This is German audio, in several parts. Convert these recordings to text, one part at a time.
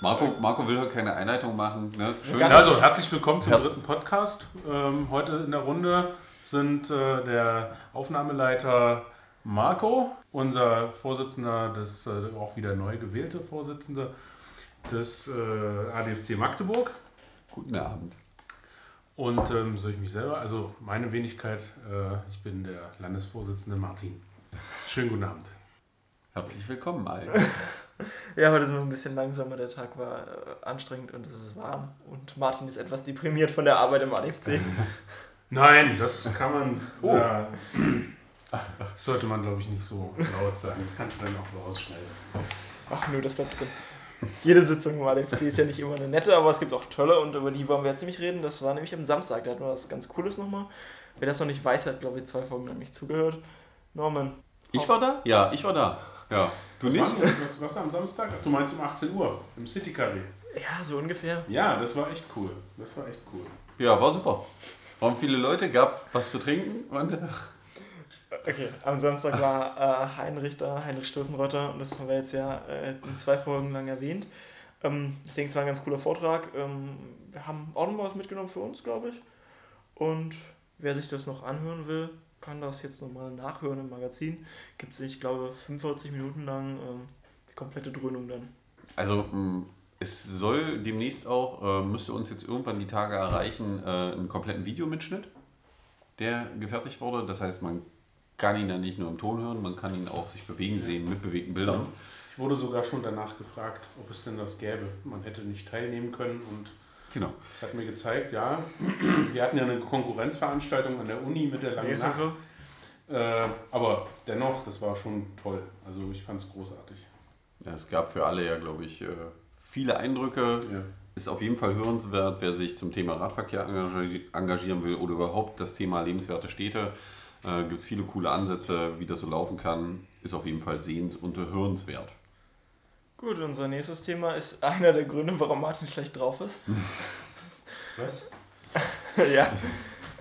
Marco, Marco will heute keine Einleitung machen. Ne? Schön. Also, herzlich willkommen zum dritten Podcast. Ähm, heute in der Runde sind äh, der Aufnahmeleiter Marco, unser Vorsitzender, des, äh, auch wieder neu gewählte Vorsitzende des äh, ADFC Magdeburg. Guten Abend. Und ähm, soll ich mich selber, also meine Wenigkeit, äh, ich bin der Landesvorsitzende Martin. Schönen guten Abend. Herzlich willkommen allen. ja, heute sind wir ein bisschen langsamer. Der Tag war äh, anstrengend und es ist warm. Und Martin ist etwas deprimiert von der Arbeit im ADFC. Nein, das kann man. Oh. Ja, sollte man, glaube ich, nicht so laut sagen. Das kannst du dann auch rausschneiden. Ach, nö, das bleibt drin. Jede Sitzung im ADFC ist ja nicht immer eine nette, aber es gibt auch tolle und über die wollen wir jetzt nämlich reden. Das war nämlich am Samstag, da hatten wir was ganz Cooles nochmal. Wer das noch nicht weiß, hat, glaube ich, zwei Folgen noch nicht zugehört. Norman. Ich war da? Ja, ich war da. Ja. Du was nicht? War, was, was am Samstag? Ach, du meinst um 18 Uhr im City Café. Ja, so ungefähr. Ja, das war echt cool. Das war echt cool. Ja, war super. Waren viele Leute, gab was zu trinken. Okay, am Samstag war äh, Heinrich da, Heinrich Stößenrotter, und das haben wir jetzt ja äh, in zwei Folgen lang erwähnt. Ähm, ich denke, es war ein ganz cooler Vortrag. Ähm, wir haben auch noch was mitgenommen für uns, glaube ich. Und wer sich das noch anhören will, kann das jetzt nochmal nachhören im Magazin. Gibt es, ich glaube, 45 Minuten lang ähm, die komplette Dröhnung dann. Also es soll demnächst auch, äh, müsste uns jetzt irgendwann die Tage erreichen, äh, einen kompletten Videomitschnitt, der gefertigt wurde. Das heißt, man kann ihn dann nicht nur im Ton hören, man kann ihn auch sich bewegen sehen mit bewegten Bildern. Ich wurde sogar schon danach gefragt, ob es denn das gäbe. Man hätte nicht teilnehmen können und Genau. Das hat mir gezeigt, ja. Wir hatten ja eine Konkurrenzveranstaltung an der Uni mit der langen Nacht. Äh, aber dennoch, das war schon toll. Also ich fand es großartig. Ja, es gab für alle ja, glaube ich, äh, viele Eindrücke. Ja. Ist auf jeden Fall hörenswert, wer sich zum Thema Radverkehr engagieren will oder überhaupt das Thema lebenswerte Städte. Äh, Gibt es viele coole Ansätze, wie das so laufen kann. Ist auf jeden Fall sehens- und hörenswert. Gut, unser nächstes Thema ist einer der Gründe, warum Martin schlecht drauf ist. Was? ja.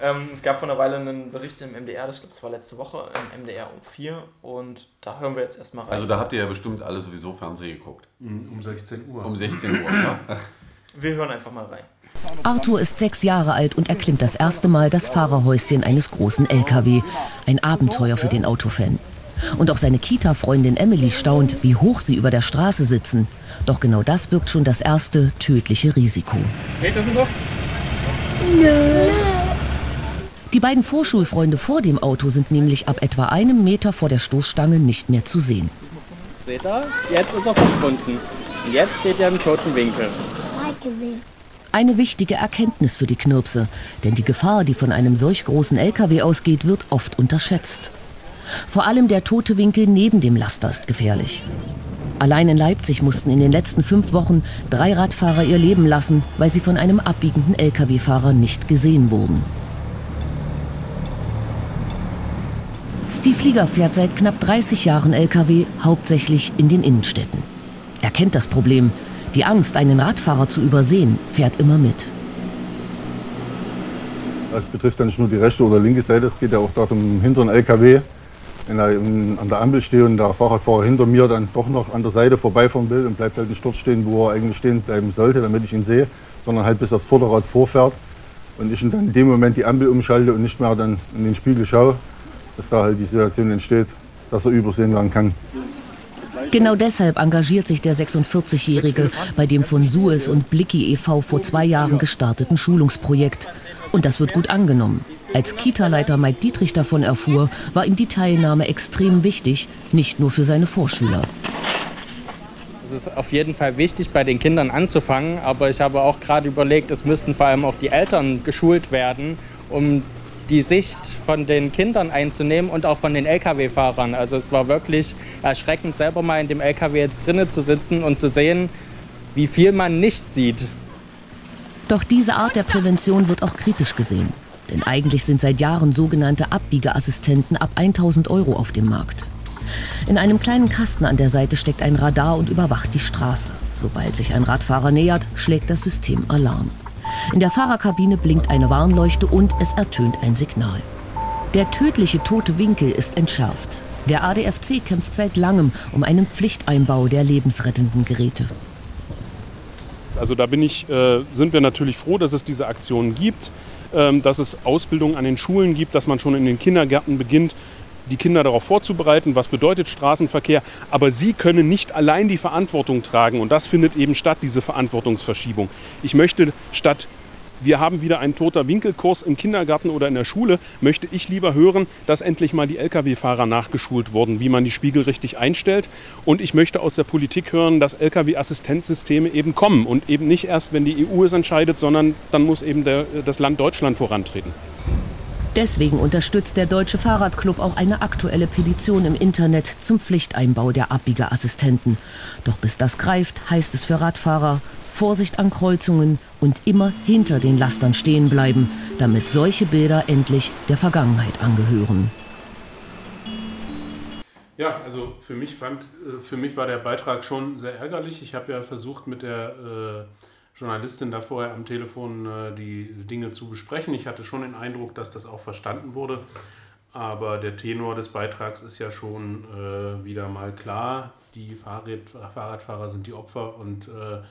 Ähm, es gab vor einer Weile einen Bericht im MDR, das war letzte Woche, im MDR um 4 und da hören wir jetzt erstmal rein. Also da habt ihr ja bestimmt alle sowieso Fernsehen geguckt. Mhm, um 16 Uhr. Um 16 Uhr, ja. Wir hören einfach mal rein. Arthur ist sechs Jahre alt und erklimmt das erste Mal das Fahrerhäuschen eines großen LKW. Ein Abenteuer für den Autofan. Und auch seine Kita-Freundin Emily staunt, wie hoch sie über der Straße sitzen. Doch genau das birgt schon das erste tödliche Risiko. Seht ihr sie doch? Die beiden Vorschulfreunde vor dem Auto sind nämlich ab etwa einem Meter vor der Stoßstange nicht mehr zu sehen. Seht ihr? Jetzt ist er verschwunden. Und jetzt steht er im toten Winkel. Eine wichtige Erkenntnis für die Knirpse, denn die Gefahr, die von einem solch großen LKW ausgeht, wird oft unterschätzt. Vor allem der tote Winkel neben dem Laster ist gefährlich. Allein in Leipzig mussten in den letzten fünf Wochen drei Radfahrer ihr Leben lassen, weil sie von einem abbiegenden Lkw-Fahrer nicht gesehen wurden. Steve Flieger fährt seit knapp 30 Jahren Lkw, hauptsächlich in den Innenstädten. Er kennt das Problem. Die Angst, einen Radfahrer zu übersehen, fährt immer mit. Das betrifft dann nicht nur die rechte oder linke Seite, es geht ja auch darum, im hinteren LKW wenn er an der Ampel steht und der Fahrradfahrer hinter mir dann doch noch an der Seite vorbeifahren will und bleibt halt nicht dort stehen, wo er eigentlich stehen bleiben sollte, damit ich ihn sehe, sondern halt bis das Vorderrad vorfährt und ich dann in dem Moment die Ampel umschalte und nicht mehr dann in den Spiegel schaue, dass da halt die Situation entsteht, dass er übersehen werden kann. Genau deshalb engagiert sich der 46-Jährige bei dem von Suez und Blicky e.V. vor zwei Jahren gestarteten Schulungsprojekt. Und das wird gut angenommen. Als Kita-Leiter Mike Dietrich davon erfuhr, war ihm die Teilnahme extrem wichtig, nicht nur für seine Vorschüler. Es ist auf jeden Fall wichtig, bei den Kindern anzufangen, aber ich habe auch gerade überlegt, es müssten vor allem auch die Eltern geschult werden, um die Sicht von den Kindern einzunehmen und auch von den Lkw-Fahrern. Also es war wirklich erschreckend, selber mal in dem Lkw jetzt drinnen zu sitzen und zu sehen, wie viel man nicht sieht. Doch diese Art der Prävention wird auch kritisch gesehen. Denn eigentlich sind seit Jahren sogenannte Abbiegeassistenten ab 1000 Euro auf dem Markt. In einem kleinen Kasten an der Seite steckt ein Radar und überwacht die Straße. Sobald sich ein Radfahrer nähert, schlägt das System Alarm. In der Fahrerkabine blinkt eine Warnleuchte und es ertönt ein Signal. Der tödliche tote Winkel ist entschärft. Der ADFC kämpft seit langem um einen Pflichteinbau der lebensrettenden Geräte. Also da ich, äh, sind wir natürlich froh, dass es diese Aktionen gibt, dass es Ausbildung an den Schulen gibt, dass man schon in den Kindergärten beginnt, die Kinder darauf vorzubereiten, was bedeutet Straßenverkehr. Aber sie können nicht allein die Verantwortung tragen und das findet eben statt, diese Verantwortungsverschiebung. Ich möchte statt wir haben wieder einen toter Winkelkurs im Kindergarten oder in der Schule, möchte ich lieber hören, dass endlich mal die Lkw-Fahrer nachgeschult wurden, wie man die Spiegel richtig einstellt. Und ich möchte aus der Politik hören, dass Lkw-Assistenzsysteme eben kommen und eben nicht erst, wenn die EU es entscheidet, sondern dann muss eben der, das Land Deutschland vorantreten. Deswegen unterstützt der Deutsche Fahrradclub auch eine aktuelle Petition im Internet zum Pflichteinbau der Abbiegerassistenten. Doch bis das greift, heißt es für Radfahrer Vorsicht an Kreuzungen und immer hinter den Lastern stehen bleiben, damit solche Bilder endlich der Vergangenheit angehören. Ja, also für mich fand, äh, für mich war der Beitrag schon sehr ärgerlich. Ich habe ja versucht mit der äh, Journalistin da vorher am Telefon äh, die Dinge zu besprechen. Ich hatte schon den Eindruck, dass das auch verstanden wurde. Aber der Tenor des Beitrags ist ja schon äh, wieder mal klar. Die Fahrrad Fahrradfahrer sind die Opfer und äh,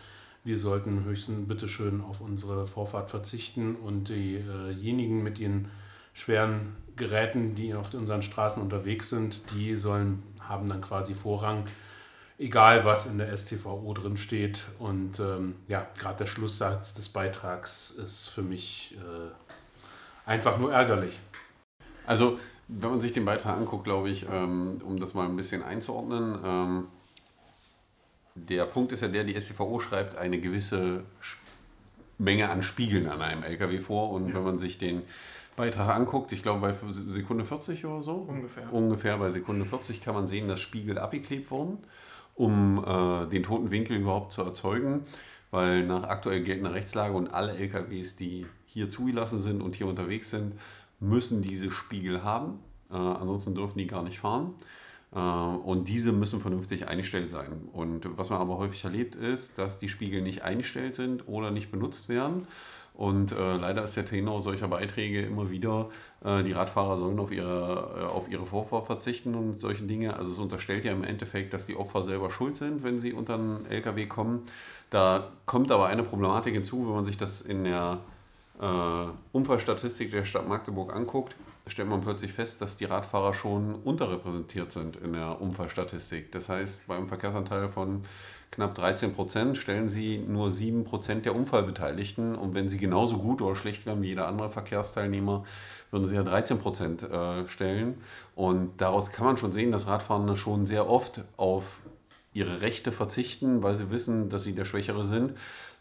wir sollten höchstens bitteschön auf unsere Vorfahrt verzichten und diejenigen mit ihren schweren Geräten, die auf unseren Straßen unterwegs sind, die sollen, haben dann quasi Vorrang egal was in der STVO drin steht. Und ähm, ja, gerade der Schlusssatz des Beitrags ist für mich äh, einfach nur ärgerlich. Also, wenn man sich den Beitrag anguckt, glaube ich, ähm, um das mal ein bisschen einzuordnen, ähm, der Punkt ist ja der, die STVO schreibt eine gewisse Menge an Spiegeln an einem LKW vor. Und ja. wenn man sich den Beitrag anguckt, ich glaube bei Sekunde 40 oder so, ungefähr. ungefähr bei Sekunde 40 kann man sehen, dass Spiegel abgeklebt wurden um äh, den toten Winkel überhaupt zu erzeugen, weil nach aktuell geltender Rechtslage und alle LKWs, die hier zugelassen sind und hier unterwegs sind, müssen diese Spiegel haben. Äh, ansonsten dürfen die gar nicht fahren. Äh, und diese müssen vernünftig eingestellt sein. Und was man aber häufig erlebt ist, dass die Spiegel nicht eingestellt sind oder nicht benutzt werden. Und äh, leider ist der Tenor solcher Beiträge immer wieder, äh, die Radfahrer sollen auf ihre, äh, auf ihre Vorfahrt verzichten und solche Dinge. Also es unterstellt ja im Endeffekt, dass die Opfer selber schuld sind, wenn sie unter einen LKW kommen. Da kommt aber eine Problematik hinzu, wenn man sich das in der äh, Unfallstatistik der Stadt Magdeburg anguckt, stellt man plötzlich fest, dass die Radfahrer schon unterrepräsentiert sind in der Unfallstatistik. Das heißt, beim Verkehrsanteil von knapp 13 Prozent stellen sie nur 7 Prozent der Unfallbeteiligten. Und wenn sie genauso gut oder schlecht wären wie jeder andere Verkehrsteilnehmer, würden sie ja 13 Prozent äh, stellen. Und daraus kann man schon sehen, dass Radfahrende schon sehr oft auf ihre Rechte verzichten, weil sie wissen, dass sie der Schwächere sind.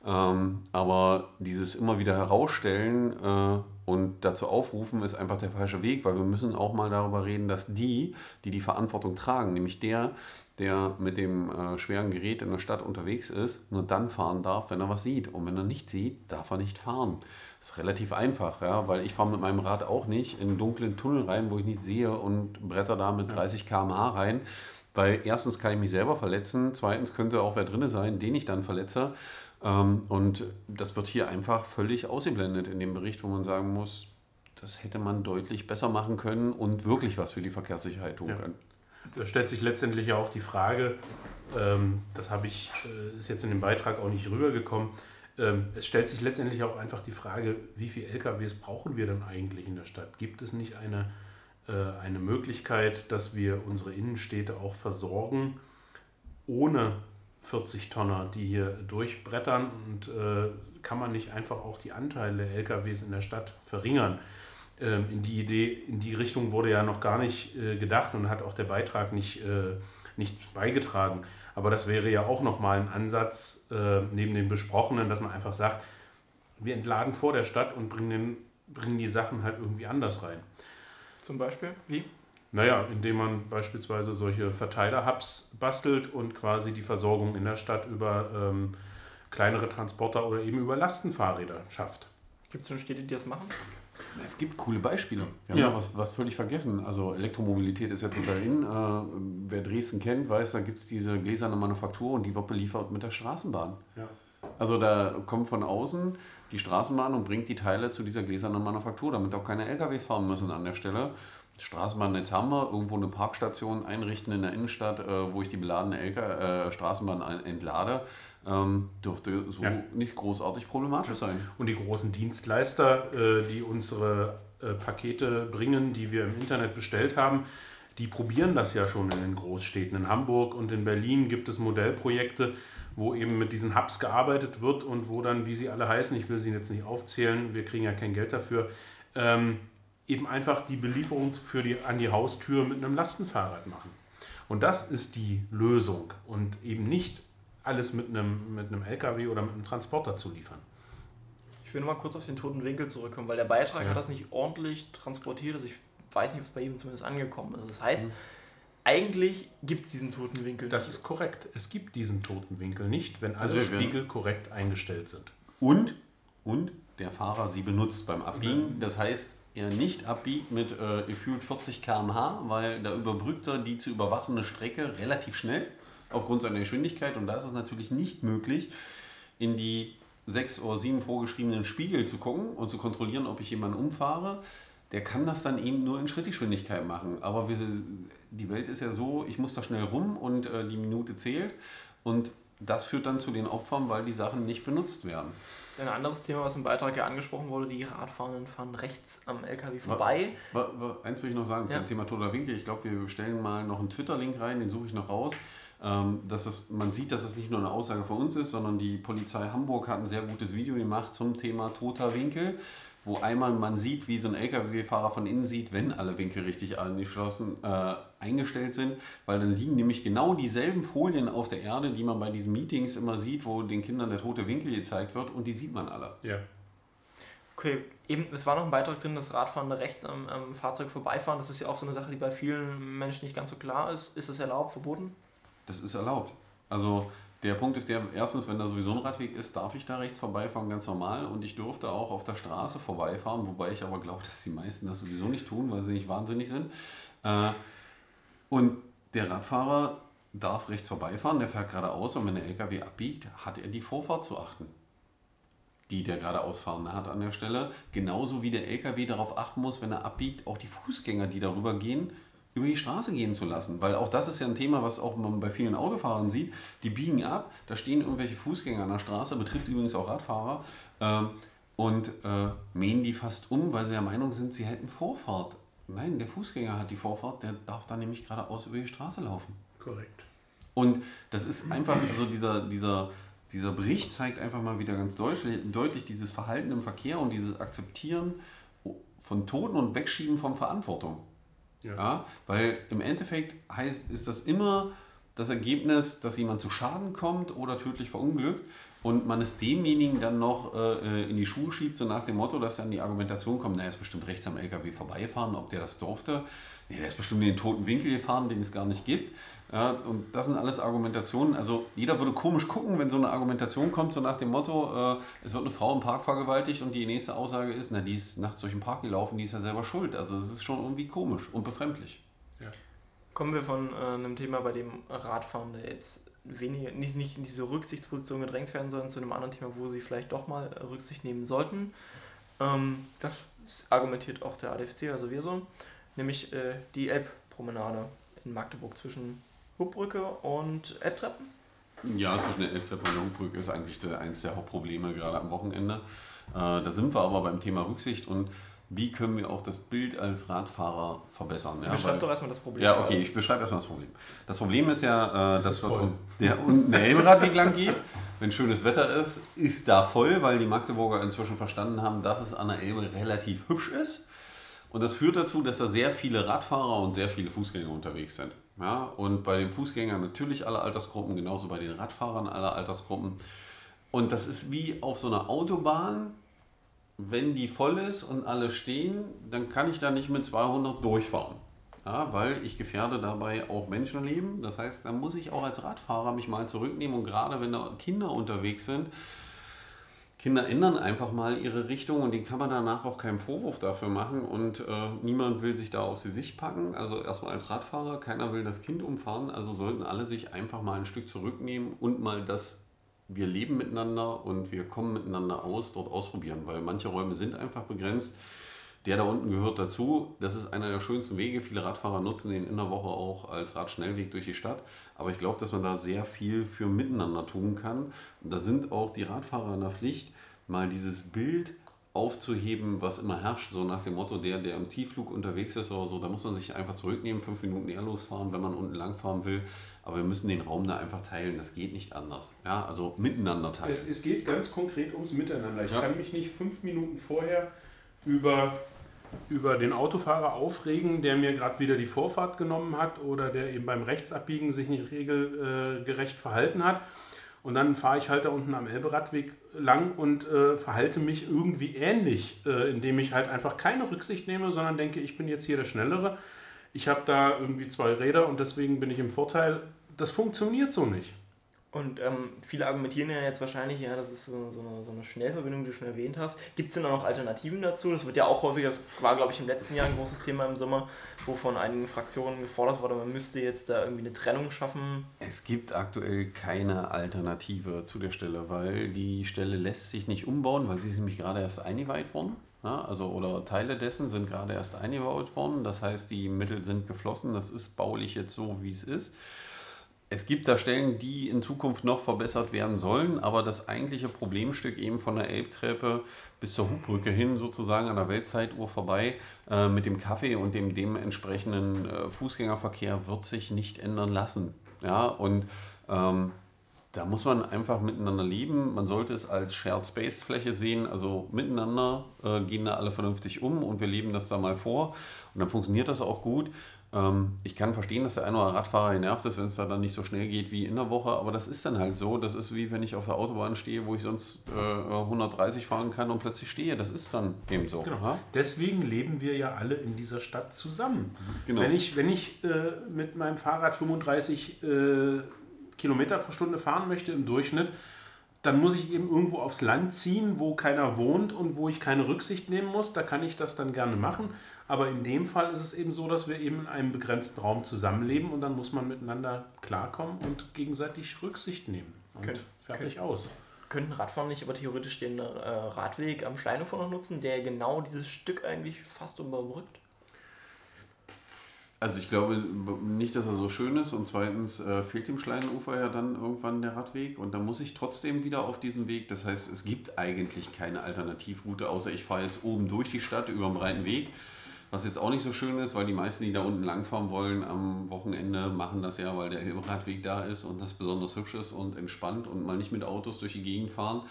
Ähm, aber dieses immer wieder herausstellen äh, und dazu aufrufen, ist einfach der falsche Weg, weil wir müssen auch mal darüber reden, dass die, die die Verantwortung tragen, nämlich der, der mit dem äh, schweren Gerät in der Stadt unterwegs ist, nur dann fahren darf, wenn er was sieht. Und wenn er nicht sieht, darf er nicht fahren. Das ist relativ einfach, ja, weil ich fahre mit meinem Rad auch nicht in einen dunklen Tunnel rein, wo ich nicht sehe und bretter da mit 30 km/h rein. Weil erstens kann ich mich selber verletzen, zweitens könnte auch wer drin sein, den ich dann verletze. Ähm, und das wird hier einfach völlig ausgeblendet in dem Bericht, wo man sagen muss, das hätte man deutlich besser machen können und wirklich was für die Verkehrssicherheit tun ja. können. Da stellt sich letztendlich ja auch die Frage, ähm, das habe ich, äh, ist jetzt in dem Beitrag auch nicht rübergekommen, ähm, es stellt sich letztendlich auch einfach die Frage, wie viele LKWs brauchen wir denn eigentlich in der Stadt? Gibt es nicht eine, äh, eine Möglichkeit, dass wir unsere Innenstädte auch versorgen, ohne 40 Tonner, die hier durchbrettern? Und äh, kann man nicht einfach auch die Anteile der LKWs in der Stadt verringern? Ähm, in die Idee, in die Richtung wurde ja noch gar nicht äh, gedacht und hat auch der Beitrag nicht, äh, nicht beigetragen. Aber das wäre ja auch nochmal ein Ansatz äh, neben dem Besprochenen, dass man einfach sagt, wir entladen vor der Stadt und bringen, den, bringen die Sachen halt irgendwie anders rein. Zum Beispiel? Wie? Naja, indem man beispielsweise solche Verteiler-Hubs bastelt und quasi die Versorgung in der Stadt über ähm, kleinere Transporter oder eben über Lastenfahrräder schafft. Gibt es schon Städte, die das machen? Es gibt coole Beispiele. Wir haben ja, was, was völlig vergessen. Also Elektromobilität ist ja total in. Äh, wer Dresden kennt, weiß, da gibt es diese gläserne Manufaktur und die wird beliefert mit der Straßenbahn. Ja. Also da kommt von außen die Straßenbahn und bringt die Teile zu dieser gläsernen Manufaktur, damit auch keine LKWs fahren müssen an der Stelle. Straßenbahnnetz haben wir, irgendwo eine Parkstation einrichten in der Innenstadt, äh, wo ich die beladene LK, äh, Straßenbahn entlade. Ähm, dürfte so ja. nicht großartig problematisch sein. Und die großen Dienstleister, äh, die unsere äh, Pakete bringen, die wir im Internet bestellt haben, die probieren das ja schon in den Großstädten. In Hamburg und in Berlin gibt es Modellprojekte, wo eben mit diesen Hubs gearbeitet wird und wo dann, wie sie alle heißen, ich will sie jetzt nicht aufzählen, wir kriegen ja kein Geld dafür, ähm, eben einfach die Belieferung für die, an die Haustür mit einem Lastenfahrrad machen. Und das ist die Lösung und eben nicht alles mit einem, mit einem LKW oder mit einem Transporter zu liefern. Ich will nur mal kurz auf den toten Winkel zurückkommen, weil der Beitrag ja. hat das nicht ordentlich transportiert. Also ich weiß nicht, ob es bei ihm zumindest angekommen ist. Das heißt, mhm. eigentlich gibt es diesen toten Winkel nicht. Das ist korrekt. Es gibt diesen toten Winkel nicht, wenn alle also Spiegel korrekt eingestellt sind. Und, und der Fahrer sie benutzt beim Abbiegen. Mhm. Das heißt, er nicht abbiegt mit äh, gefühlt 40 km/h, weil da überbrückt er die zu überwachende Strecke relativ schnell aufgrund seiner Geschwindigkeit. Und da ist es natürlich nicht möglich, in die sechs oder sieben vorgeschriebenen Spiegel zu gucken und zu kontrollieren, ob ich jemanden umfahre. Der kann das dann eben nur in Schrittgeschwindigkeit machen. Aber wir, die Welt ist ja so, ich muss da schnell rum und äh, die Minute zählt. Und das führt dann zu den Opfern, weil die Sachen nicht benutzt werden. Ein anderes Thema, was im Beitrag ja angesprochen wurde, die Radfahrenden fahren rechts am LKW vorbei. War, war, eins will ich noch sagen ja. zum Thema toter Winkel. Ich glaube, wir stellen mal noch einen Twitter-Link rein, den suche ich noch raus. Ähm, dass es, man sieht, dass es nicht nur eine Aussage von uns ist, sondern die Polizei Hamburg hat ein sehr gutes Video gemacht zum Thema toter Winkel, wo einmal man sieht, wie so ein LKW-Fahrer von innen sieht, wenn alle Winkel richtig angeschlossen, äh, eingestellt sind, weil dann liegen nämlich genau dieselben Folien auf der Erde, die man bei diesen Meetings immer sieht, wo den Kindern der tote Winkel gezeigt wird und die sieht man alle. Ja. Okay, eben, es war noch ein Beitrag drin, dass Radfahrende rechts am, am Fahrzeug vorbeifahren. Das ist ja auch so eine Sache, die bei vielen Menschen nicht ganz so klar ist. Ist es erlaubt, verboten? Das ist erlaubt. Also der Punkt ist der, erstens, wenn da sowieso ein Radweg ist, darf ich da rechts vorbeifahren, ganz normal. Und ich durfte auch auf der Straße vorbeifahren, wobei ich aber glaube, dass die meisten das sowieso nicht tun, weil sie nicht wahnsinnig sind. Äh, und der Radfahrer darf rechts vorbeifahren, der fährt geradeaus und wenn der LKW abbiegt, hat er die Vorfahrt zu achten, die der geradeausfahrende hat an der Stelle. Genauso wie der LKW darauf achten muss, wenn er abbiegt, auch die Fußgänger, die darüber gehen, über die Straße gehen zu lassen. Weil auch das ist ja ein Thema, was auch man bei vielen Autofahrern sieht. Die biegen ab, da stehen irgendwelche Fußgänger an der Straße, betrifft übrigens auch Radfahrer, äh, und äh, mähen die fast um, weil sie der Meinung sind, sie hätten Vorfahrt. Nein, der Fußgänger hat die Vorfahrt, der darf dann nämlich geradeaus über die Straße laufen. Korrekt. Und das ist einfach, also dieser, dieser, dieser Bericht zeigt einfach mal wieder ganz deutlich, deutlich dieses Verhalten im Verkehr und dieses Akzeptieren von Toten und Wegschieben von Verantwortung. Ja. ja. Weil im Endeffekt heißt, ist das immer das Ergebnis, dass jemand zu Schaden kommt oder tödlich verunglückt und man es demjenigen dann noch äh, in die Schuhe schiebt, so nach dem Motto, dass dann die Argumentation kommt, naja, ist bestimmt rechts am LKW vorbeifahren, ob der das durfte. Nee, der ist bestimmt in den toten Winkel gefahren, den es gar nicht gibt. Ja, und das sind alles Argumentationen. Also jeder würde komisch gucken, wenn so eine Argumentation kommt, so nach dem Motto, äh, es wird eine Frau im Park vergewaltigt und die nächste Aussage ist, na, die ist nachts durch den Park gelaufen, die ist ja selber schuld. Also es ist schon irgendwie komisch und befremdlich. Ja. Kommen wir von äh, einem Thema, bei dem Radfahren jetzt weniger, nicht, nicht in diese Rücksichtsposition gedrängt werden sollen, zu einem anderen Thema, wo sie vielleicht doch mal Rücksicht nehmen sollten. Ähm, das argumentiert auch der ADFC, also wir so, nämlich äh, die Elbpromenade in Magdeburg zwischen Hubbrücke und Elbtreppen? Ja, zwischen der Elbtreppe und der Hubbrücke ist eigentlich der, eines der Hauptprobleme gerade am Wochenende. Äh, da sind wir aber beim Thema Rücksicht und wie können wir auch das Bild als Radfahrer verbessern. Ja, Beschreib doch erstmal das Problem. Ja, okay, ich beschreibe erstmal das Problem. Das Problem ist ja, äh, dass dort der unten der Elberadweg lang geht. Wenn schönes Wetter ist, ist da voll, weil die Magdeburger inzwischen verstanden haben, dass es an der Elbe relativ hübsch ist. Und das führt dazu, dass da sehr viele Radfahrer und sehr viele Fußgänger unterwegs sind. Ja, und bei den Fußgängern natürlich alle Altersgruppen, genauso bei den Radfahrern alle Altersgruppen. Und das ist wie auf so einer Autobahn, wenn die voll ist und alle stehen, dann kann ich da nicht mit 200 durchfahren. Ja, weil ich gefährde dabei auch Menschenleben. Das heißt, da muss ich auch als Radfahrer mich mal zurücknehmen und gerade wenn da Kinder unterwegs sind, Kinder ändern einfach mal ihre Richtung und den kann man danach auch keinen Vorwurf dafür machen und äh, niemand will sich da auf die Sicht packen. Also erstmal als Radfahrer, keiner will das Kind umfahren, also sollten alle sich einfach mal ein Stück zurücknehmen und mal das, wir leben miteinander und wir kommen miteinander aus, dort ausprobieren, weil manche Räume sind einfach begrenzt. Der da unten gehört dazu. Das ist einer der schönsten Wege. Viele Radfahrer nutzen den in der Woche auch als Radschnellweg durch die Stadt. Aber ich glaube, dass man da sehr viel für miteinander tun kann. Und da sind auch die Radfahrer in der Pflicht, mal dieses Bild aufzuheben, was immer herrscht, so nach dem Motto, der, der im Tiefflug unterwegs ist oder so, da muss man sich einfach zurücknehmen, fünf Minuten eher losfahren, wenn man unten langfahren will. Aber wir müssen den Raum da einfach teilen, das geht nicht anders. Ja, also miteinander teilen. Es, es geht ganz konkret ums Miteinander. Ich ja. kann mich nicht fünf Minuten vorher über, über den Autofahrer aufregen, der mir gerade wieder die Vorfahrt genommen hat oder der eben beim Rechtsabbiegen sich nicht regelgerecht verhalten hat und dann fahre ich halt da unten am Elberadweg lang und äh, verhalte mich irgendwie ähnlich, äh, indem ich halt einfach keine Rücksicht nehme, sondern denke, ich bin jetzt hier der Schnellere. Ich habe da irgendwie zwei Räder und deswegen bin ich im Vorteil. Das funktioniert so nicht. Und ähm, viele argumentieren ja jetzt wahrscheinlich, ja, das ist so, so, eine, so eine, Schnellverbindung, die du schon erwähnt hast. Gibt es denn auch noch Alternativen dazu? Das wird ja auch häufig, das war glaube ich im letzten Jahr ein großes Thema im Sommer, wo von einigen Fraktionen gefordert wurde, man müsste jetzt da irgendwie eine Trennung schaffen. Es gibt aktuell keine Alternative zu der Stelle, weil die Stelle lässt sich nicht umbauen, weil sie ist nämlich gerade erst eingeweiht worden. Ja, also oder Teile dessen sind gerade erst eingebaut worden. Das heißt, die Mittel sind geflossen. Das ist baulich jetzt so, wie es ist. Es gibt da Stellen, die in Zukunft noch verbessert werden sollen, aber das eigentliche Problemstück eben von der Elbtreppe bis zur Hubbrücke hin, sozusagen an der Weltzeituhr vorbei, äh, mit dem Kaffee und dem dementsprechenden äh, Fußgängerverkehr wird sich nicht ändern lassen. Ja, und ähm, da muss man einfach miteinander leben. Man sollte es als Shared Space Fläche sehen. Also miteinander äh, gehen da alle vernünftig um und wir leben das da mal vor. Und dann funktioniert das auch gut. Ähm, ich kann verstehen, dass der eine oder andere Radfahrer genervt ist, wenn es da dann nicht so schnell geht wie in der Woche, aber das ist dann halt so. Das ist wie wenn ich auf der Autobahn stehe, wo ich sonst äh, 130 fahren kann und plötzlich stehe. Das ist dann eben so. Genau. Ja? Deswegen leben wir ja alle in dieser Stadt zusammen. Genau. Wenn ich, wenn ich äh, mit meinem Fahrrad 35 äh, Kilometer pro Stunde fahren möchte im Durchschnitt, dann muss ich eben irgendwo aufs Land ziehen, wo keiner wohnt und wo ich keine Rücksicht nehmen muss. Da kann ich das dann gerne machen. Aber in dem Fall ist es eben so, dass wir eben in einem begrenzten Raum zusammenleben und dann muss man miteinander klarkommen und gegenseitig Rücksicht nehmen. Und Kön fertig können, aus. Könnten Radfahrer nicht aber theoretisch den äh, Radweg am Steinufer noch nutzen, der genau dieses Stück eigentlich fast überbrückt? Also ich glaube nicht, dass er so schön ist und zweitens äh, fehlt dem Schleinufer ja dann irgendwann der Radweg und dann muss ich trotzdem wieder auf diesen Weg. Das heißt, es gibt eigentlich keine Alternativroute, außer ich fahre jetzt oben durch die Stadt über den breiten Weg was jetzt auch nicht so schön ist, weil die meisten, die da unten langfahren wollen, am Wochenende machen das ja, weil der Radweg da ist und das besonders hübsch ist und entspannt und mal nicht mit Autos durch die Gegend fahren.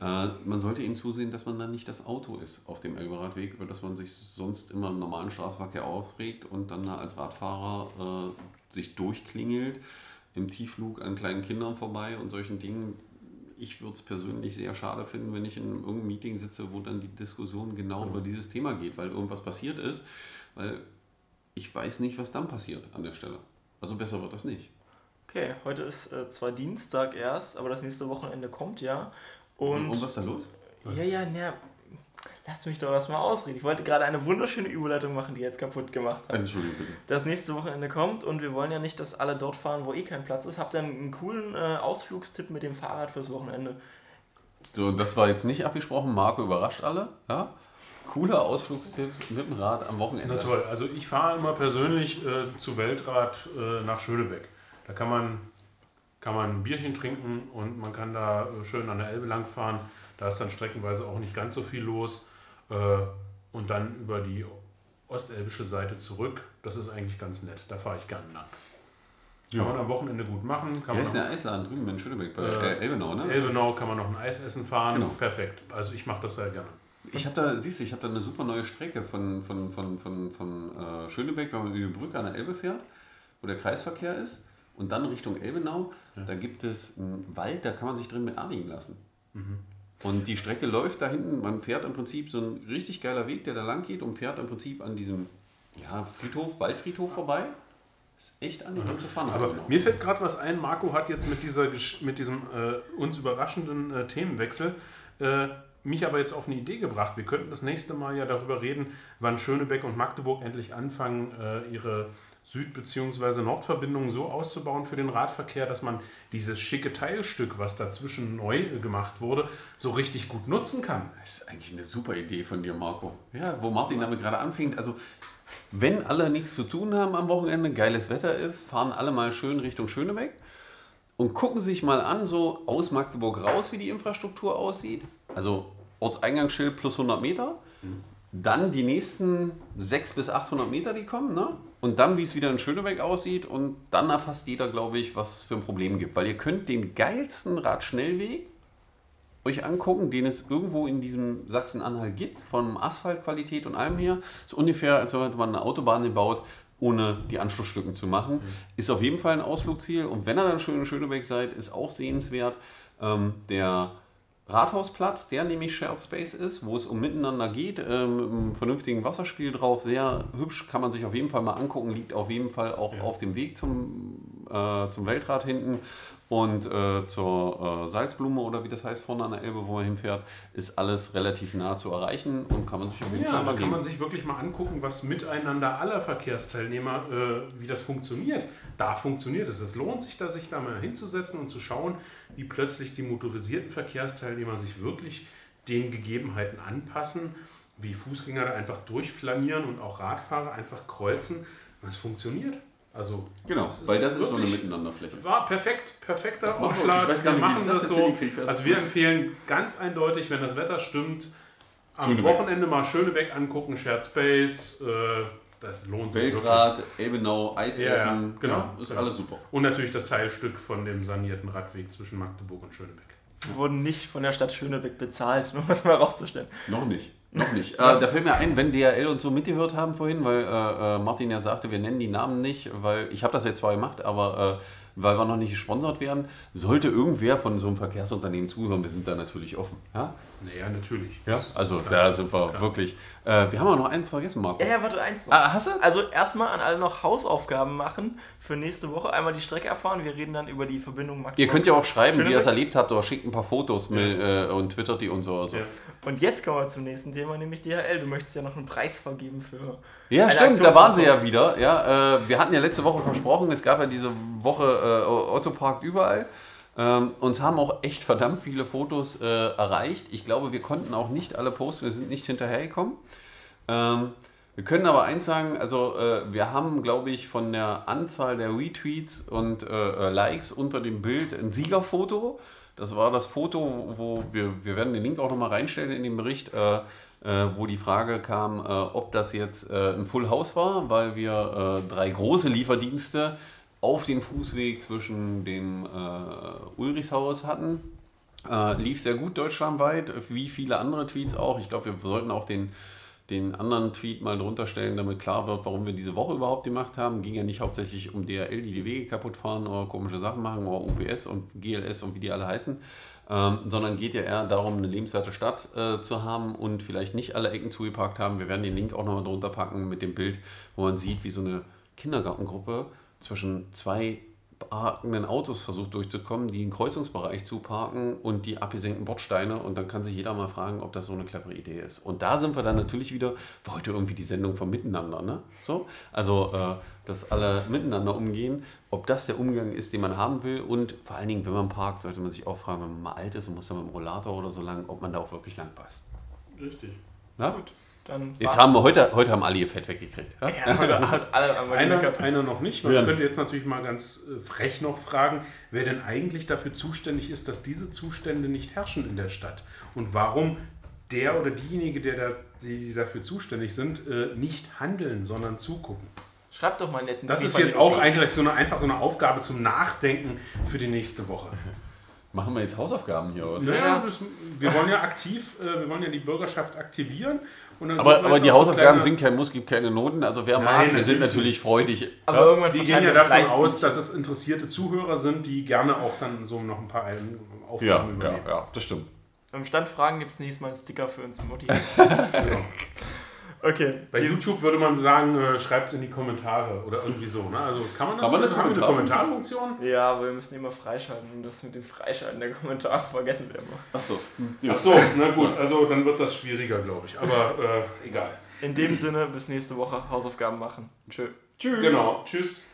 Äh, man sollte eben zusehen, dass man dann nicht das Auto ist auf dem Elberadweg, über das man sich sonst immer im normalen Straßenverkehr aufregt und dann als Radfahrer äh, sich durchklingelt im Tiefflug an kleinen Kindern vorbei und solchen Dingen ich würde es persönlich sehr schade finden, wenn ich in irgendeinem Meeting sitze, wo dann die Diskussion genau mhm. über dieses Thema geht, weil irgendwas passiert ist, weil ich weiß nicht, was dann passiert an der Stelle. Also besser wird das nicht. Okay, heute ist äh, zwar Dienstag erst, aber das nächste Wochenende kommt ja. Und, und was ist da los? Ja, ja, ne, Lasst mich doch erstmal ausreden. Ich wollte gerade eine wunderschöne Überleitung machen, die jetzt kaputt gemacht hat. Entschuldigung, bitte. Das nächste Wochenende kommt und wir wollen ja nicht, dass alle dort fahren, wo eh kein Platz ist. Habt ihr einen coolen äh, Ausflugstipp mit dem Fahrrad fürs Wochenende? So, das war jetzt nicht abgesprochen. Marco überrascht alle. Ja? Cooler Ausflugstipps mit dem Rad am Wochenende. Na toll. Also ich fahre immer persönlich äh, zu Weltrad äh, nach Schönebeck. Da kann man, kann man ein Bierchen trinken und man kann da äh, schön an der Elbe langfahren. Da ist dann streckenweise auch nicht ganz so viel los. Äh, und dann über die ostelbische Seite zurück. Das ist eigentlich ganz nett. Da fahre ich gerne lang. Kann man am Wochenende gut machen. Kann ja, ist der Eisladen drüben in Schönebeck bei äh, Elbenau, ne? Elbenau kann man noch ein Eis essen fahren. Genau. Perfekt. Also ich mache das sehr gerne. Ich habe da, siehst du, ich habe da eine super neue Strecke von, von, von, von, von äh, Schönebeck, wenn man über die Brücke an der Elbe fährt, wo der Kreisverkehr ist, und dann Richtung Elbenau, ja. da gibt es einen Wald, da kann man sich drin mit anliegen lassen. Mhm. Und die Strecke läuft da hinten, man fährt im Prinzip so ein richtig geiler Weg, der da lang geht und fährt im Prinzip an diesem ja, Friedhof, Waldfriedhof vorbei. Ist echt angenehm zu fahren. Aber genau. mir fällt gerade was ein, Marco hat jetzt mit, dieser, mit diesem äh, uns überraschenden äh, Themenwechsel äh, mich aber jetzt auf eine Idee gebracht. Wir könnten das nächste Mal ja darüber reden, wann Schönebeck und Magdeburg endlich anfangen, äh, ihre Süd- bzw. Nordverbindungen so auszubauen für den Radverkehr, dass man dieses schicke Teilstück, was dazwischen neu gemacht wurde, so richtig gut nutzen kann. Das ist eigentlich eine super Idee von dir, Marco. Ja, wo Martin damit gerade anfängt. Also, wenn alle nichts zu tun haben am Wochenende, geiles Wetter ist, fahren alle mal schön Richtung Schönebeck und gucken sich mal an, so aus Magdeburg raus, wie die Infrastruktur aussieht. Also Ortseingangsschild plus 100 Meter. Mhm. Dann die nächsten 600 bis 800 Meter, die kommen, ne? Und dann, wie es wieder in Schönebeck aussieht. Und dann erfasst jeder, glaube ich, was für ein Problem gibt. Weil ihr könnt den geilsten Radschnellweg euch angucken, den es irgendwo in diesem Sachsen-Anhalt gibt, von Asphaltqualität und allem her. Ist ungefähr, als wenn man eine Autobahn baut, ohne die Anschlussstücken zu machen. Mhm. Ist auf jeden Fall ein Ausflugsziel. Und wenn ihr dann schön in Schönebeck seid, ist auch sehenswert. Ähm, der Rathausplatz, der nämlich Shared Space ist, wo es um Miteinander geht, ähm, mit einem vernünftigen Wasserspiel drauf, sehr hübsch, kann man sich auf jeden Fall mal angucken, liegt auf jeden Fall auch ja. auf dem Weg zum, äh, zum Weltrad hinten und äh, zur äh, Salzblume oder wie das heißt vorne an der Elbe, wo man hinfährt, ist alles relativ nah zu erreichen und kann man sich auf jeden ja, Fall mal da kann man sich wirklich mal angucken, was miteinander aller Verkehrsteilnehmer, äh, wie das funktioniert. Da funktioniert es. Es lohnt sich da, sich da mal hinzusetzen und zu schauen, wie plötzlich die motorisierten Verkehrsteilnehmer sich wirklich den Gegebenheiten anpassen, wie Fußgänger da einfach durchflanieren und auch Radfahrer einfach kreuzen. Es funktioniert. Also, genau, das weil das ist so eine Miteinanderfläche. War perfekt, perfekter Aufschlag. wir machen das, das so. Also wir empfehlen ganz eindeutig, wenn das Wetter stimmt, am Schönebeck. Wochenende mal Schönebeck angucken, Shared Space, äh, das lohnt sich. Weltrad, Elbenau, Eisessen, ja, ja, genau, ja, ist genau. alles super. Und natürlich das Teilstück von dem sanierten Radweg zwischen Magdeburg und Schönebeck. Wir wurden nicht von der Stadt Schönebeck bezahlt, nur um das mal rauszustellen. Noch nicht. Noch nicht. Äh, da fällt mir ein, wenn DRL und so mitgehört haben vorhin, weil äh, äh, Martin ja sagte, wir nennen die Namen nicht, weil ich habe das jetzt zwar gemacht, aber äh, weil wir noch nicht gesponsert werden, sollte irgendwer von so einem Verkehrsunternehmen zuhören, wir sind da natürlich offen. Ja? Naja, natürlich. Ja, also Klar. da sind wir Klar. wirklich. Äh, wir haben auch noch einen vergessen, Marco. Ja, ja, warte, eins noch. Ah, hast du? Also erstmal an alle noch Hausaufgaben machen für nächste Woche. Einmal die Strecke erfahren. Wir reden dann über die Verbindung Magdeburg. Ihr könnt ja auch schreiben, Schöne wie ihr es erlebt habt oder schickt ein paar Fotos ja. mit, äh, und twittert die und so. Also. Ja. Und jetzt kommen wir zum nächsten Thema, nämlich DHL. Du möchtest ja noch einen Preis vergeben für. Ja, stimmt, da waren sie ja wieder. Ja, äh, wir hatten ja letzte Woche versprochen, es gab ja diese Woche äh, Otto Park überall. Ähm, uns haben auch echt verdammt viele Fotos äh, erreicht. Ich glaube, wir konnten auch nicht alle posten, wir sind nicht hinterhergekommen. Ähm, wir können aber eins sagen, also äh, wir haben, glaube ich, von der Anzahl der Retweets und äh, äh, Likes unter dem Bild ein Siegerfoto. Das war das Foto, wo wir, wir werden den Link auch nochmal reinstellen in den Bericht, äh, äh, wo die Frage kam, äh, ob das jetzt ein Full House war, weil wir drei große Lieferdienste auf dem Fußweg zwischen dem äh, Ulrichshaus hatten. Äh, lief sehr gut deutschlandweit, wie viele andere Tweets auch. Ich glaube, wir sollten auch den, den anderen Tweet mal drunter stellen, damit klar wird, warum wir diese Woche überhaupt gemacht haben. Ging ja nicht hauptsächlich um DRL, die die Wege kaputt fahren oder komische Sachen machen oder UPS und GLS und wie die alle heißen, ähm, sondern geht ja eher darum, eine lebenswerte Stadt äh, zu haben und vielleicht nicht alle Ecken zugeparkt haben. Wir werden den Link auch nochmal drunter packen mit dem Bild, wo man sieht, wie so eine Kindergartengruppe zwischen zwei parkenden Autos versucht durchzukommen, die im Kreuzungsbereich zuparken und die abgesenkten Bordsteine und dann kann sich jeder mal fragen, ob das so eine clevere Idee ist. Und da sind wir dann natürlich wieder, war heute irgendwie die Sendung vom Miteinander, ne? So, also, äh, dass alle miteinander umgehen, ob das der Umgang ist, den man haben will und vor allen Dingen, wenn man parkt, sollte man sich auch fragen, wenn man mal alt ist und muss dann mit dem Rollator oder so lang, ob man da auch wirklich lang passt. Richtig. Na? Gut. Dann jetzt haben wir heute, heute haben alle ihr Fett weggekriegt. Ja? Ja, alle einer, einer noch nicht. Man ja. könnte jetzt natürlich mal ganz äh, frech noch fragen, wer denn eigentlich dafür zuständig ist, dass diese Zustände nicht herrschen in der Stadt. Und warum der oder diejenige, der da, die dafür zuständig sind, äh, nicht handeln, sondern zugucken. Schreibt doch mal netten Das ist jetzt auch eigentlich so eine, einfach so eine Aufgabe zum Nachdenken für die nächste Woche. Machen wir jetzt Hausaufgaben hier aus? Naja, das, wir wollen ja aktiv, äh, wir wollen ja die Bürgerschaft aktivieren aber, aber die Hausaufgaben sind kein Muss, gibt keine Noten. Also wer mag, wir sind natürlich freudig. Aber ja, irgendwann die gehen ja davon aus, dass es interessierte Zuhörer sind, die gerne auch dann so noch ein paar Aufgaben ja, übernehmen. Ja, ja, das stimmt. Beim Standfragen gibt es nächstes Mal einen Sticker für uns Mutti. genau. Okay. Bei YouTube würde man sagen, äh, schreibt es in die Kommentare oder irgendwie so. Ne? Also kann man das haben so, eine, eine Kommentarfunktion? Ja, aber wir müssen immer freischalten. Und das mit dem Freischalten der Kommentare vergessen wir immer. Ach so. Ja. Ach so, na gut. Also dann wird das schwieriger, glaube ich. Aber äh, egal. In dem Sinne, bis nächste Woche Hausaufgaben machen. Tschö. Tschüss. Genau. Tschüss.